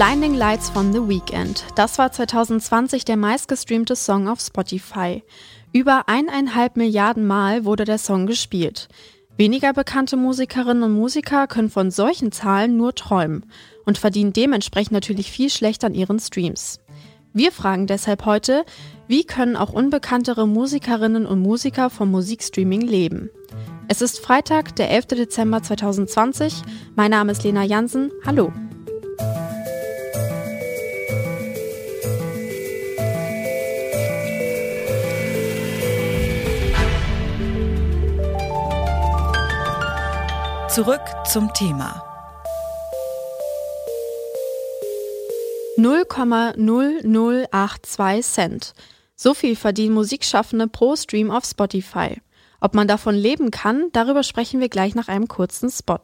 Blinding Lights von The Weeknd. Das war 2020 der meistgestreamte Song auf Spotify. Über eineinhalb Milliarden Mal wurde der Song gespielt. Weniger bekannte Musikerinnen und Musiker können von solchen Zahlen nur träumen und verdienen dementsprechend natürlich viel schlechter an ihren Streams. Wir fragen deshalb heute, wie können auch unbekanntere Musikerinnen und Musiker vom Musikstreaming leben? Es ist Freitag, der 11. Dezember 2020. Mein Name ist Lena Jansen. Hallo. Zurück zum Thema. 0,0082 Cent. So viel verdienen Musikschaffende pro Stream auf Spotify. Ob man davon leben kann, darüber sprechen wir gleich nach einem kurzen Spot.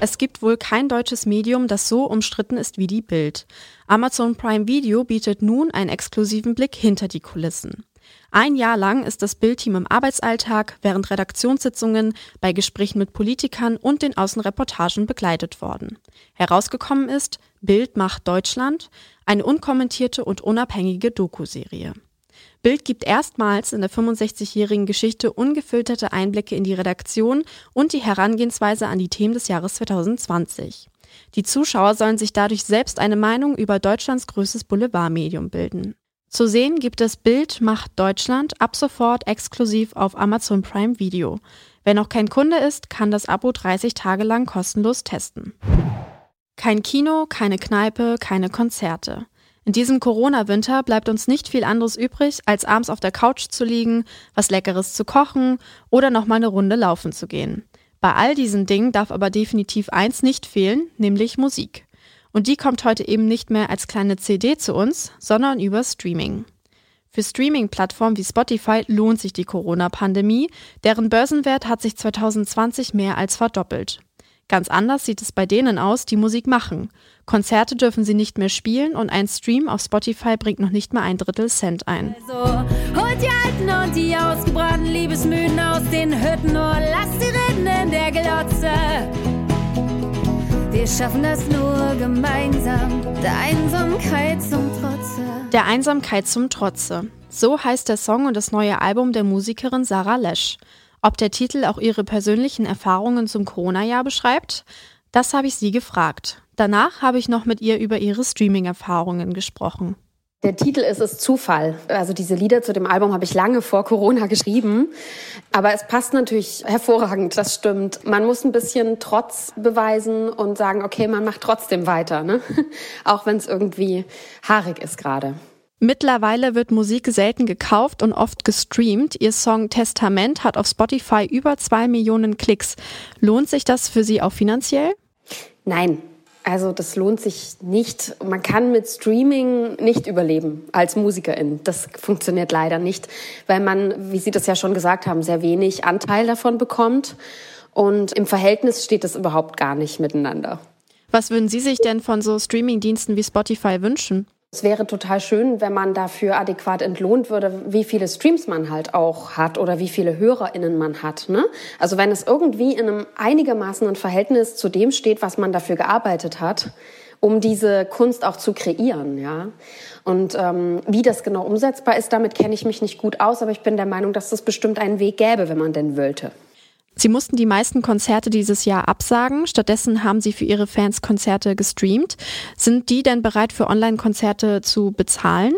Es gibt wohl kein deutsches Medium, das so umstritten ist wie die Bild. Amazon Prime Video bietet nun einen exklusiven Blick hinter die Kulissen. Ein Jahr lang ist das Bildteam im Arbeitsalltag, während Redaktionssitzungen, bei Gesprächen mit Politikern und den Außenreportagen begleitet worden. Herausgekommen ist Bild macht Deutschland, eine unkommentierte und unabhängige Doku-Serie. Bild gibt erstmals in der 65-jährigen Geschichte ungefilterte Einblicke in die Redaktion und die Herangehensweise an die Themen des Jahres 2020. Die Zuschauer sollen sich dadurch selbst eine Meinung über Deutschlands größtes Boulevardmedium bilden. Zu sehen gibt es Bild macht Deutschland ab sofort exklusiv auf Amazon Prime Video. Wer noch kein Kunde ist, kann das Abo 30 Tage lang kostenlos testen. Kein Kino, keine Kneipe, keine Konzerte. In diesem Corona-Winter bleibt uns nicht viel anderes übrig, als abends auf der Couch zu liegen, was Leckeres zu kochen oder nochmal eine Runde laufen zu gehen. Bei all diesen Dingen darf aber definitiv eins nicht fehlen, nämlich Musik. Und die kommt heute eben nicht mehr als kleine CD zu uns, sondern über Streaming. Für Streaming-Plattformen wie Spotify lohnt sich die Corona-Pandemie, deren Börsenwert hat sich 2020 mehr als verdoppelt. Ganz anders sieht es bei denen aus, die Musik machen. Konzerte dürfen sie nicht mehr spielen und ein Stream auf Spotify bringt noch nicht mal ein Drittel Cent ein. Also, holt die Alten und die ausgebrannten Liebesmüden aus den Hütten, nur lasst sie reden in der Glotze. Wir schaffen das nur gemeinsam, der Einsamkeit zum Trotze. Der Einsamkeit zum Trotze. So heißt der Song und das neue Album der Musikerin Sarah Lesch. Ob der Titel auch ihre persönlichen Erfahrungen zum Corona-Jahr beschreibt? Das habe ich sie gefragt. Danach habe ich noch mit ihr über ihre Streaming-Erfahrungen gesprochen. Der Titel ist es Zufall. Also diese Lieder zu dem Album habe ich lange vor Corona geschrieben. Aber es passt natürlich hervorragend, das stimmt. Man muss ein bisschen Trotz beweisen und sagen, okay, man macht trotzdem weiter, ne? Auch wenn es irgendwie haarig ist gerade. Mittlerweile wird Musik selten gekauft und oft gestreamt. Ihr Song Testament hat auf Spotify über zwei Millionen Klicks. Lohnt sich das für Sie auch finanziell? Nein, also das lohnt sich nicht. Man kann mit Streaming nicht überleben als Musikerin. Das funktioniert leider nicht, weil man, wie Sie das ja schon gesagt haben, sehr wenig Anteil davon bekommt. Und im Verhältnis steht das überhaupt gar nicht miteinander. Was würden Sie sich denn von so Streamingdiensten wie Spotify wünschen? Es wäre total schön, wenn man dafür adäquat entlohnt würde, wie viele Streams man halt auch hat oder wie viele HörerInnen man hat. Ne? Also wenn es irgendwie in einem einigermaßen ein Verhältnis zu dem steht, was man dafür gearbeitet hat, um diese Kunst auch zu kreieren, ja. Und ähm, wie das genau umsetzbar ist, damit kenne ich mich nicht gut aus, aber ich bin der Meinung, dass es das bestimmt einen Weg gäbe, wenn man denn wollte. Sie mussten die meisten Konzerte dieses Jahr absagen. Stattdessen haben sie für ihre Fans Konzerte gestreamt. Sind die denn bereit für Online-Konzerte zu bezahlen?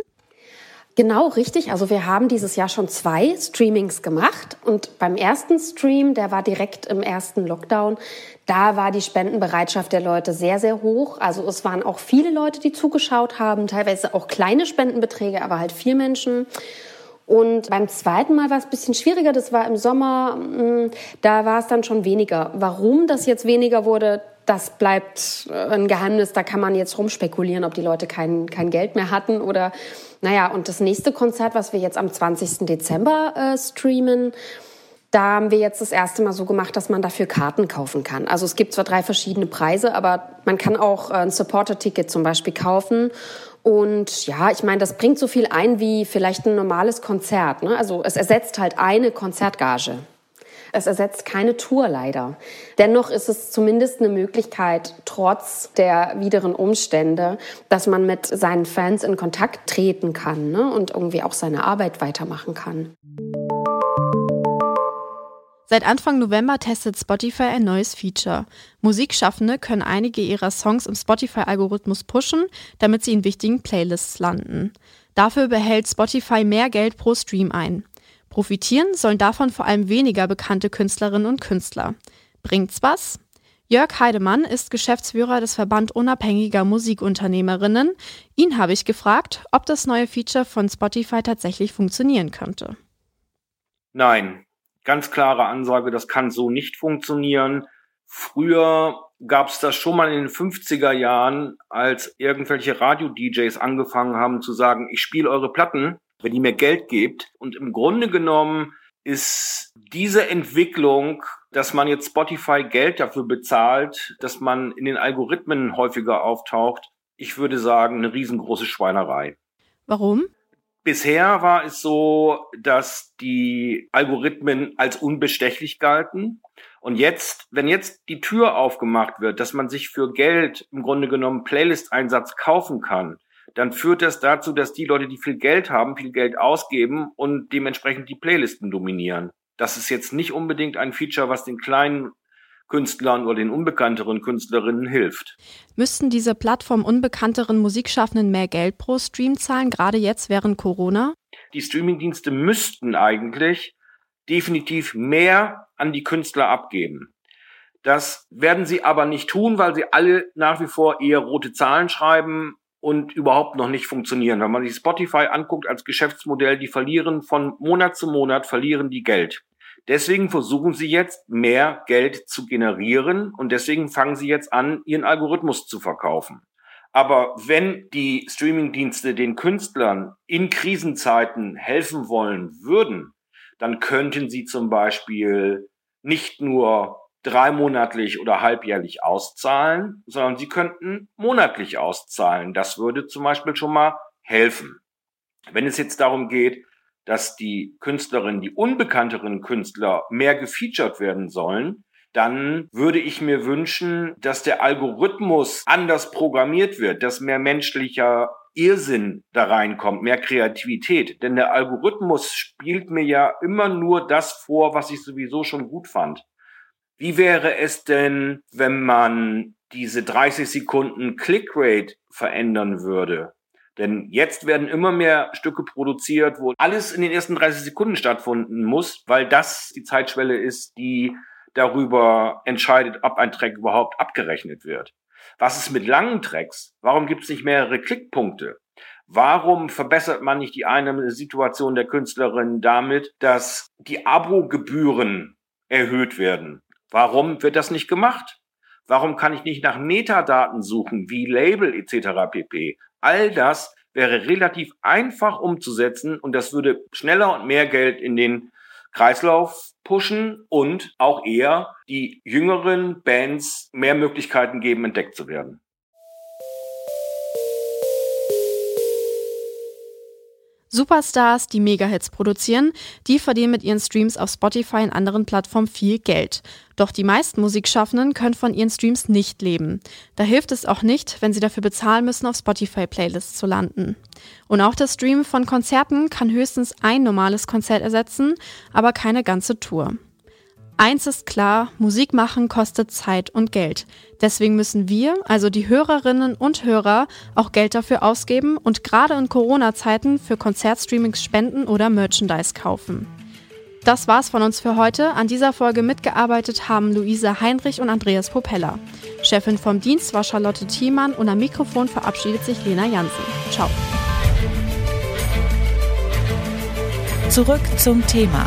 Genau, richtig. Also wir haben dieses Jahr schon zwei Streamings gemacht und beim ersten Stream, der war direkt im ersten Lockdown, da war die Spendenbereitschaft der Leute sehr, sehr hoch. Also es waren auch viele Leute, die zugeschaut haben, teilweise auch kleine Spendenbeträge, aber halt vier Menschen. Und beim zweiten Mal war es ein bisschen schwieriger. Das war im Sommer, mm, da war es dann schon weniger. Warum das jetzt weniger wurde, das bleibt äh, ein Geheimnis. Da kann man jetzt rumspekulieren, ob die Leute kein, kein Geld mehr hatten oder, naja, und das nächste Konzert, was wir jetzt am 20. Dezember äh, streamen, da haben wir jetzt das erste Mal so gemacht, dass man dafür Karten kaufen kann. Also es gibt zwar drei verschiedene Preise, aber man kann auch äh, ein Supporter-Ticket zum Beispiel kaufen. Und ja, ich meine, das bringt so viel ein wie vielleicht ein normales Konzert. Ne? Also es ersetzt halt eine Konzertgage. Es ersetzt keine Tour leider. Dennoch ist es zumindest eine Möglichkeit, trotz der wideren Umstände, dass man mit seinen Fans in Kontakt treten kann ne? und irgendwie auch seine Arbeit weitermachen kann. Seit Anfang November testet Spotify ein neues Feature. Musikschaffende können einige ihrer Songs im Spotify-Algorithmus pushen, damit sie in wichtigen Playlists landen. Dafür behält Spotify mehr Geld pro Stream ein. Profitieren sollen davon vor allem weniger bekannte Künstlerinnen und Künstler. Bringt's was? Jörg Heidemann ist Geschäftsführer des Verband unabhängiger Musikunternehmerinnen. Ihn habe ich gefragt, ob das neue Feature von Spotify tatsächlich funktionieren könnte. Nein, ganz klare Ansage, das kann so nicht funktionieren. Früher gab es das schon mal in den 50er Jahren, als irgendwelche Radio-DJs angefangen haben zu sagen, ich spiele eure Platten wenn ihr mir Geld gebt. Und im Grunde genommen ist diese Entwicklung, dass man jetzt Spotify Geld dafür bezahlt, dass man in den Algorithmen häufiger auftaucht, ich würde sagen, eine riesengroße Schweinerei. Warum? Bisher war es so, dass die Algorithmen als unbestechlich galten. Und jetzt, wenn jetzt die Tür aufgemacht wird, dass man sich für Geld im Grunde genommen Playlist-Einsatz kaufen kann, dann führt das dazu, dass die Leute, die viel Geld haben, viel Geld ausgeben und dementsprechend die Playlisten dominieren. Das ist jetzt nicht unbedingt ein Feature, was den kleinen Künstlern oder den unbekannteren Künstlerinnen hilft. Müssten diese Plattform unbekannteren Musikschaffenden mehr Geld pro Stream zahlen, gerade jetzt während Corona? Die Streamingdienste müssten eigentlich definitiv mehr an die Künstler abgeben. Das werden sie aber nicht tun, weil sie alle nach wie vor eher rote Zahlen schreiben und überhaupt noch nicht funktionieren. Wenn man sich Spotify anguckt als Geschäftsmodell, die verlieren von Monat zu Monat, verlieren die Geld. Deswegen versuchen sie jetzt mehr Geld zu generieren und deswegen fangen sie jetzt an, ihren Algorithmus zu verkaufen. Aber wenn die Streamingdienste den Künstlern in Krisenzeiten helfen wollen würden, dann könnten sie zum Beispiel nicht nur dreimonatlich oder halbjährlich auszahlen, sondern sie könnten monatlich auszahlen. Das würde zum Beispiel schon mal helfen. Wenn es jetzt darum geht, dass die Künstlerinnen, die unbekannteren Künstler mehr gefeatured werden sollen, dann würde ich mir wünschen, dass der Algorithmus anders programmiert wird, dass mehr menschlicher Irrsinn da reinkommt, mehr Kreativität. Denn der Algorithmus spielt mir ja immer nur das vor, was ich sowieso schon gut fand. Wie wäre es denn, wenn man diese 30 Sekunden Clickrate verändern würde? Denn jetzt werden immer mehr Stücke produziert, wo alles in den ersten 30 Sekunden stattfinden muss, weil das die Zeitschwelle ist, die darüber entscheidet, ob ein Track überhaupt abgerechnet wird. Was ist mit langen Tracks? Warum gibt es nicht mehrere Klickpunkte? Warum verbessert man nicht die eine Situation der Künstlerin damit, dass die Abo-Gebühren erhöht werden? Warum wird das nicht gemacht? Warum kann ich nicht nach Metadaten suchen, wie Label etc. pp? All das wäre relativ einfach umzusetzen und das würde schneller und mehr Geld in den Kreislauf pushen und auch eher die jüngeren Bands mehr Möglichkeiten geben, entdeckt zu werden. Superstars, die Megahits produzieren, die verdienen mit ihren Streams auf Spotify und anderen Plattformen viel Geld. Doch die meisten Musikschaffenden können von ihren Streams nicht leben. Da hilft es auch nicht, wenn sie dafür bezahlen müssen, auf Spotify-Playlists zu landen. Und auch das Streamen von Konzerten kann höchstens ein normales Konzert ersetzen, aber keine ganze Tour. Eins ist klar, Musik machen kostet Zeit und Geld. Deswegen müssen wir, also die Hörerinnen und Hörer, auch Geld dafür ausgeben und gerade in Corona-Zeiten für Konzertstreamings spenden oder Merchandise kaufen. Das war's von uns für heute. An dieser Folge mitgearbeitet haben Luisa Heinrich und Andreas Popella. Chefin vom Dienst war Charlotte Thiemann und am Mikrofon verabschiedet sich Lena Jansen. Ciao. Zurück zum Thema